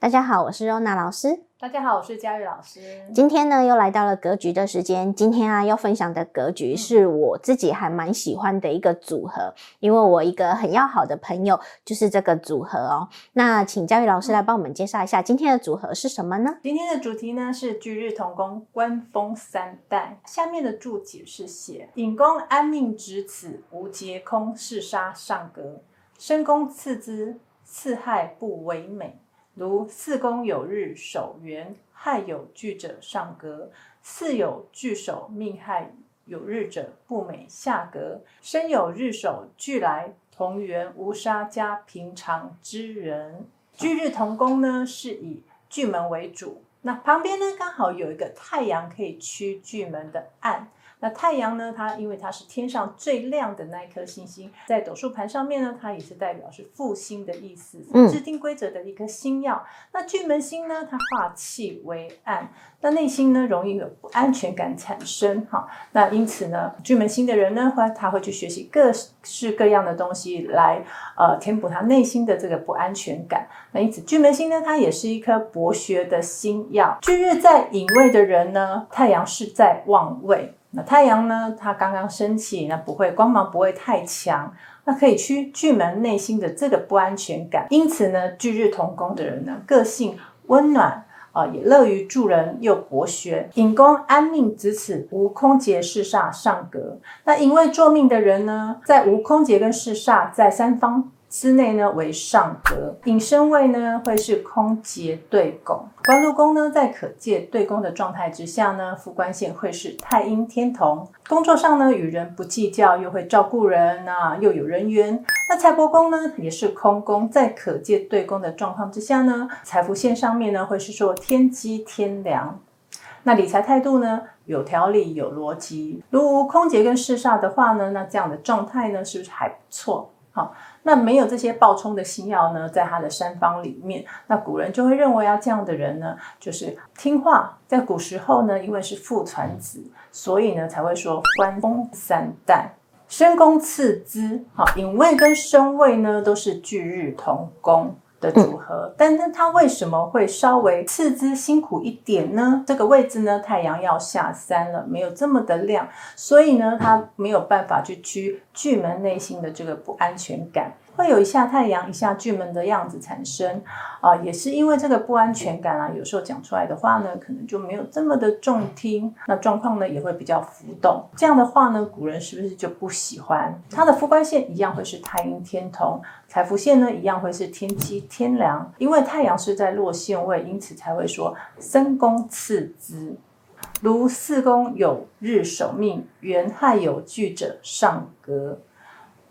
大家好，我是 Rona 老师。大家好，我是佳玉老师。今天呢，又来到了格局的时间。今天啊，要分享的格局是我自己还蛮喜欢的一个组合，嗯、因为我一个很要好的朋友就是这个组合哦。那请佳玉老师来帮我们介绍一下今天的组合是什么呢？今天的主题呢是巨日同宫官封三代。下面的注解是写：引宫安命值此，无劫空，四煞上格，身宫次之，次害不为美。如四宫有日守元，害有巨者上格；四有巨守命害有日者不美下格。身有日守巨来同元无杀加平常之人，巨日同宫呢是以巨门为主，那旁边呢刚好有一个太阳可以驱巨门的暗。那太阳呢？它因为它是天上最亮的那一颗星星，在斗数盘上面呢，它也是代表是复兴的意思，制定规则的一颗星耀。嗯、那巨门星呢？它化气为暗，那内心呢容易有不安全感产生。哈，那因此呢，巨门星的人呢，会他会去学习各式各样的东西来呃填补他内心的这个不安全感。那因此巨门星呢，它也是一颗博学的星耀。巨日在隐位的人呢，太阳是在旺位。那太阳呢？它刚刚升起，那不会光芒不会太强，那可以驱巨门内心的这个不安全感。因此呢，巨日同宫的人呢，个性温暖啊、也乐于助人，又博学。引宫安命值此，无空劫四煞上格。那因为坐命的人呢，在无空劫跟四煞在三方。之内呢为上格，引申位呢会是空劫对拱，官禄宫呢在可借对宫的状态之下呢，副官线会是太阴天同。工作上呢与人不计较，又会照顾人啊，又有人缘。那财帛宫呢也是空宫，在可借对宫的状况之下呢，财富线上面呢会是说天机天梁。那理财态度呢有条理有逻辑。如无空劫跟四煞的话呢，那这样的状态呢是不是还不错？好。那没有这些暴冲的星曜呢，在他的三方里面，那古人就会认为啊，这样的人呢，就是听话。在古时候呢，因为是父传子，所以呢才会说官公三代。身公次之，好，隐位跟身位呢都是聚日同宫。的组合，但是它为什么会稍微次之辛苦一点呢？这个位置呢，太阳要下山了，没有这么的亮，所以呢，它没有办法去驱巨门内心的这个不安全感。会有一下太阳一下巨门的样子产生啊，也是因为这个不安全感啊，有时候讲出来的话呢，可能就没有这么的中听，那状况呢也会比较浮动。这样的话呢，古人是不是就不喜欢？他的副官线一样会是太阴天同，财福线呢一样会是天机天梁，因为太阳是在落陷位，因此才会说身宫次之。如四宫有日守命，元害有巨者上格。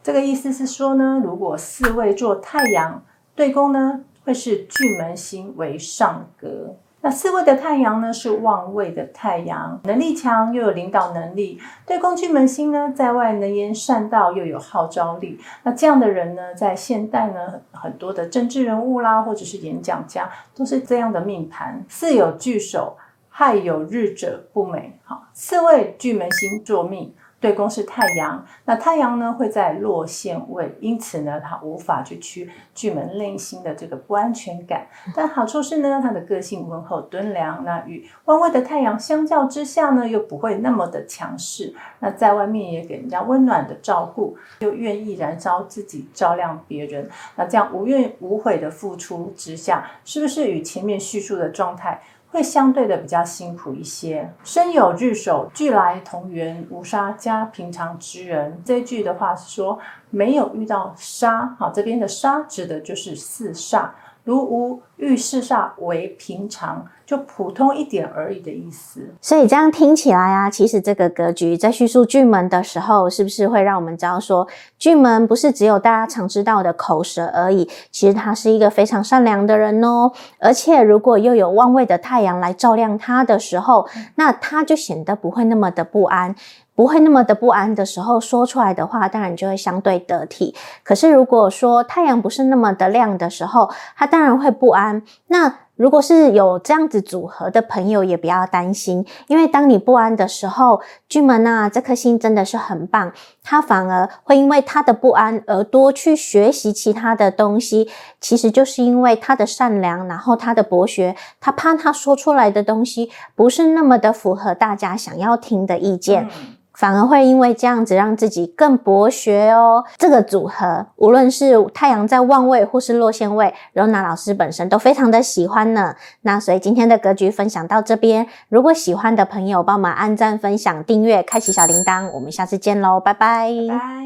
这个意思是说呢，如果四位做太阳对宫呢，会是巨门星为上格。那四位的太阳呢，是旺位的太阳，能力强又有领导能力。对宫巨门星呢，在外能言善道又有号召力。那这样的人呢，在现代呢，很多的政治人物啦，或者是演讲家，都是这样的命盘。四有巨首，亥有日者不美。好，四位巨门星坐命。对宫是太阳，那太阳呢会在落陷位，因此呢，它无法去驱巨门内心的这个不安全感。但好处是呢，他的个性温厚敦良，那与旺位的太阳相较之下呢，又不会那么的强势。那在外面也给人家温暖的照顾，又愿意燃烧自己照亮别人。那这样无怨无悔的付出之下，是不是与前面叙述的状态？会相对的比较辛苦一些。身有日首，俱来同源，无杀加平常之人。这句的话是说没有遇到杀，好，这边的杀指的就是四煞。如无遇四煞为平常，就普通一点而已的意思。所以这样听起来啊，其实这个格局在叙述巨门的时候，是不是会让我们知道说，巨门不是只有大家常知道的口舌而已，其实他是一个非常善良的人哦。而且如果又有旺位的太阳来照亮他的时候，那他就显得不会那么的不安。不会那么的不安的时候，说出来的话当然就会相对得体。可是如果说太阳不是那么的亮的时候，他当然会不安。那如果是有这样子组合的朋友，也不要担心，因为当你不安的时候，巨门啊，这颗星真的是很棒，他反而会因为他的不安而多去学习其他的东西，其实就是因为他的善良，然后他的博学，他怕他说出来的东西不是那么的符合大家想要听的意见。反而会因为这样子让自己更博学哦。这个组合，无论是太阳在旺位或是落陷位罗娜老师本身都非常的喜欢呢。那所以今天的格局分享到这边，如果喜欢的朋友帮忙按赞、分享、订阅、开启小铃铛，我们下次见喽，拜拜。